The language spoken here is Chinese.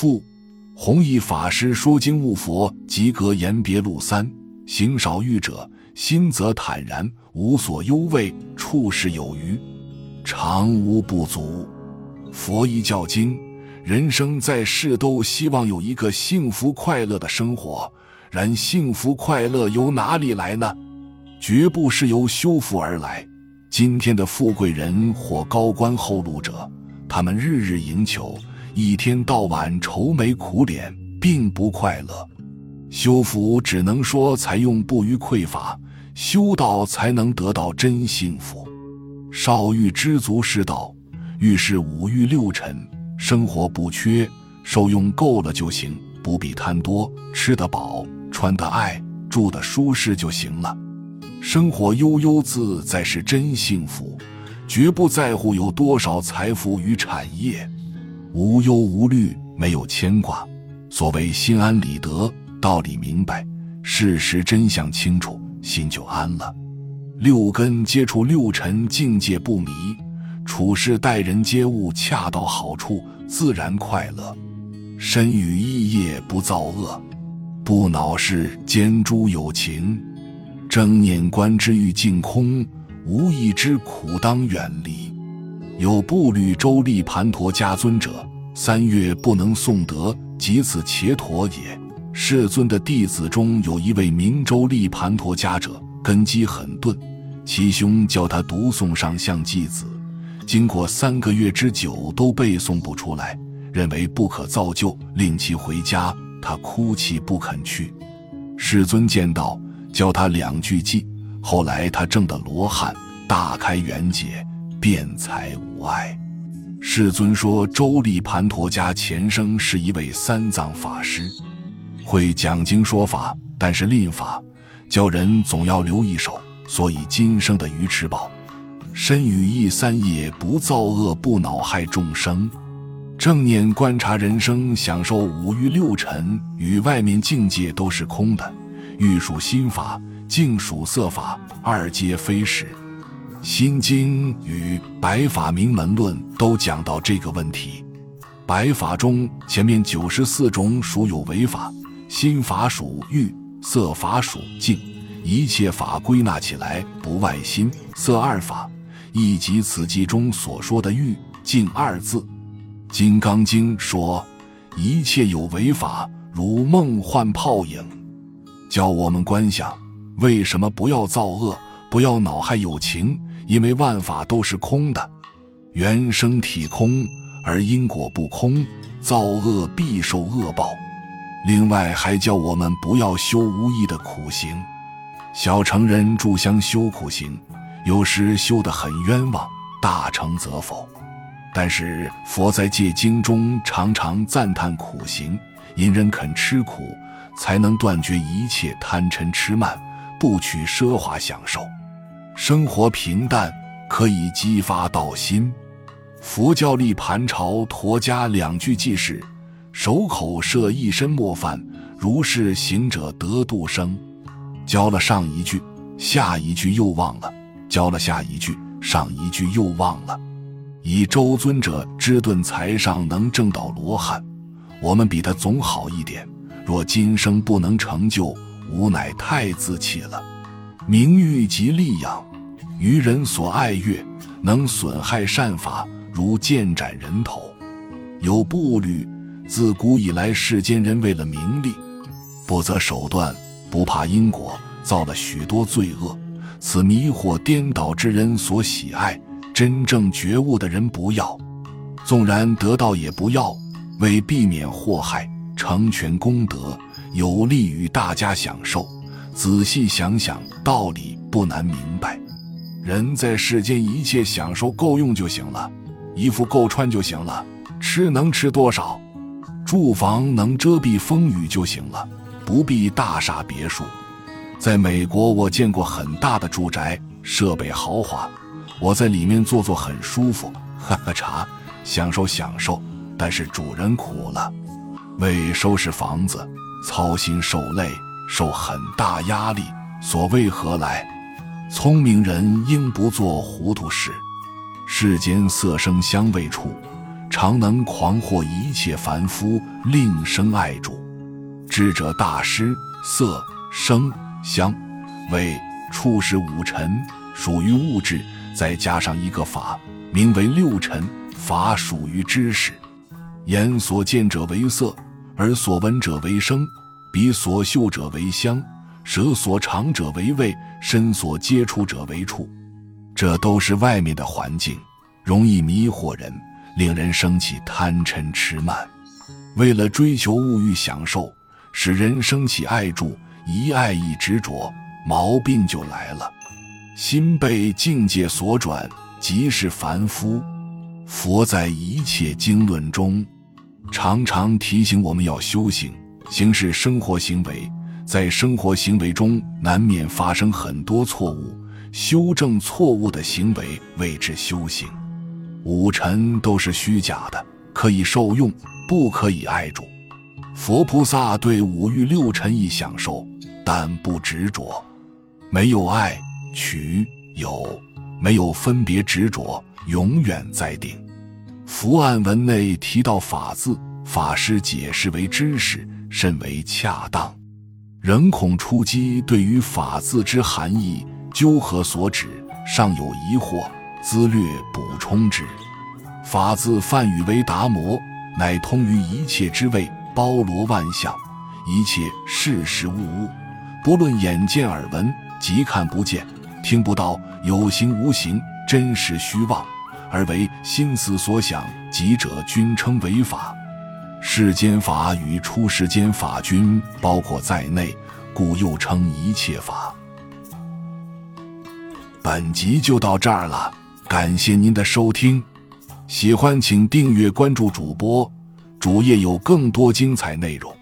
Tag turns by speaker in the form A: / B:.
A: 父弘一法师说经悟佛，及格言别录三。行少欲者，心则坦然，无所忧畏，处事有余，常无不足。佛一教经，人生在世都希望有一个幸福快乐的生活。然幸福快乐由哪里来呢？绝不是由修福而来。今天的富贵人或高官厚禄者，他们日日营求，一天到晚愁眉苦脸，并不快乐。修福只能说采用不虞匮乏，修道才能得到真幸福。少欲知足是道，遇事五欲六尘，生活不缺，受用够了就行，不必贪多，吃得饱，穿得爱，住得舒适就行了。生活悠悠自在是真幸福，绝不在乎有多少财富与产业，无忧无虑，没有牵挂。所谓心安理得。道理明白，事实真相清楚，心就安了。六根接触六尘，境界不迷，处事待人接物恰到好处，自然快乐。身语意业不造恶，不恼事兼诸有情。正念观之欲净空，无益之苦当远离。有步履周利盘陀家尊者，三月不能诵得，即此伽陀也。世尊的弟子中有一位名周利盘陀家者，根基很钝。其兄教他读诵上相偈子，经过三个月之久都背诵不出来，认为不可造就，令其回家。他哭泣不肯去。世尊见到，教他两句偈。后来他证得罗汉，大开圆解，辩才无碍。世尊说，周利盘陀家前生是一位三藏法师。会讲经说法，但是吝法，教人总要留一手，所以今生的鱼吃饱，身语意三业不造恶，不恼害众生，正念观察人生，享受五欲六尘与外面境界都是空的，欲属心法，境属色法，二皆非实。心经与白法明门论都讲到这个问题。白法中前面九十四种属有为法。心法属欲，色法属静，一切法归纳起来不外心色二法，亦即此记中所说的欲静二字。《金刚经》说，一切有为法如梦幻泡影，教我们观想：为什么不要造恶，不要恼害有情？因为万法都是空的，原生体空而因果不空，造恶必受恶报。另外还教我们不要修无益的苦行，小乘人住香修苦行，有时修得很冤枉，大成则否。但是佛在戒经中常常赞叹苦行，因人肯吃苦，才能断绝一切贪嗔痴慢，不取奢华享受，生活平淡，可以激发道心。佛教立盘朝陀家两句记事。守口摄一身莫犯，如是行者得度生。教了上一句，下一句又忘了；教了下一句，上一句又忘了。以周尊者之顿才上能证到罗汉，我们比他总好一点。若今生不能成就，吾乃太自弃了。名誉及利养，于人所爱悦，能损害善法，如剑斩人头，有步履。自古以来，世间人为了名利，不择手段，不怕因果，造了许多罪恶。此迷惑颠倒之人所喜爱，真正觉悟的人不要。纵然得到也不要，为避免祸害，成全功德，有利于大家享受。仔细想想，道理不难明白。人在世间，一切享受够用就行了，衣服够穿就行了，吃能吃多少？住房能遮蔽风雨就行了，不必大厦别墅。在美国，我见过很大的住宅，设备豪华，我在里面坐坐很舒服，喝喝茶，享受享受。但是主人苦了，为收拾房子操心受累，受很大压力。所谓何来？聪明人应不做糊涂事。世间色声香味触。常能狂惑一切凡夫，令生爱主。智者大师，色、声、香、味、触是五尘，属于物质，再加上一个法，名为六尘。法属于知识。眼所见者为色，耳所闻者为声，鼻所嗅者为香，舌所尝者为味，身所接触者为触。这都是外面的环境，容易迷惑人，令人生起贪嗔痴慢。为了追求物欲享受，使人生起爱著，一爱一执着，毛病就来了。心被境界所转，即是凡夫。佛在一切经论中，常常提醒我们要修行，行是生活行为，在生活行为中难免发生很多错误，修正错误的行为谓之修行。五尘都是虚假的，可以受用，不可以爱主。佛菩萨对五欲六尘亦享受，但不执着，没有爱取有，没有分别执着。永远在定。伏案文内提到“法”字，法师解释为知识，甚为恰当。仍恐出击对于“法”字之含义究何所指，尚有疑惑，兹略补充之。“法”字梵语为达摩，乃通于一切之谓，包罗万象，一切事事物物，不论眼见耳闻，即看不见，听不到，有形无形。真实虚妄，而为心思所想，即者均称为法。世间法与出世间法均包括在内，故又称一切法。本集就到这儿了，感谢您的收听，喜欢请订阅关注主播，主页有更多精彩内容。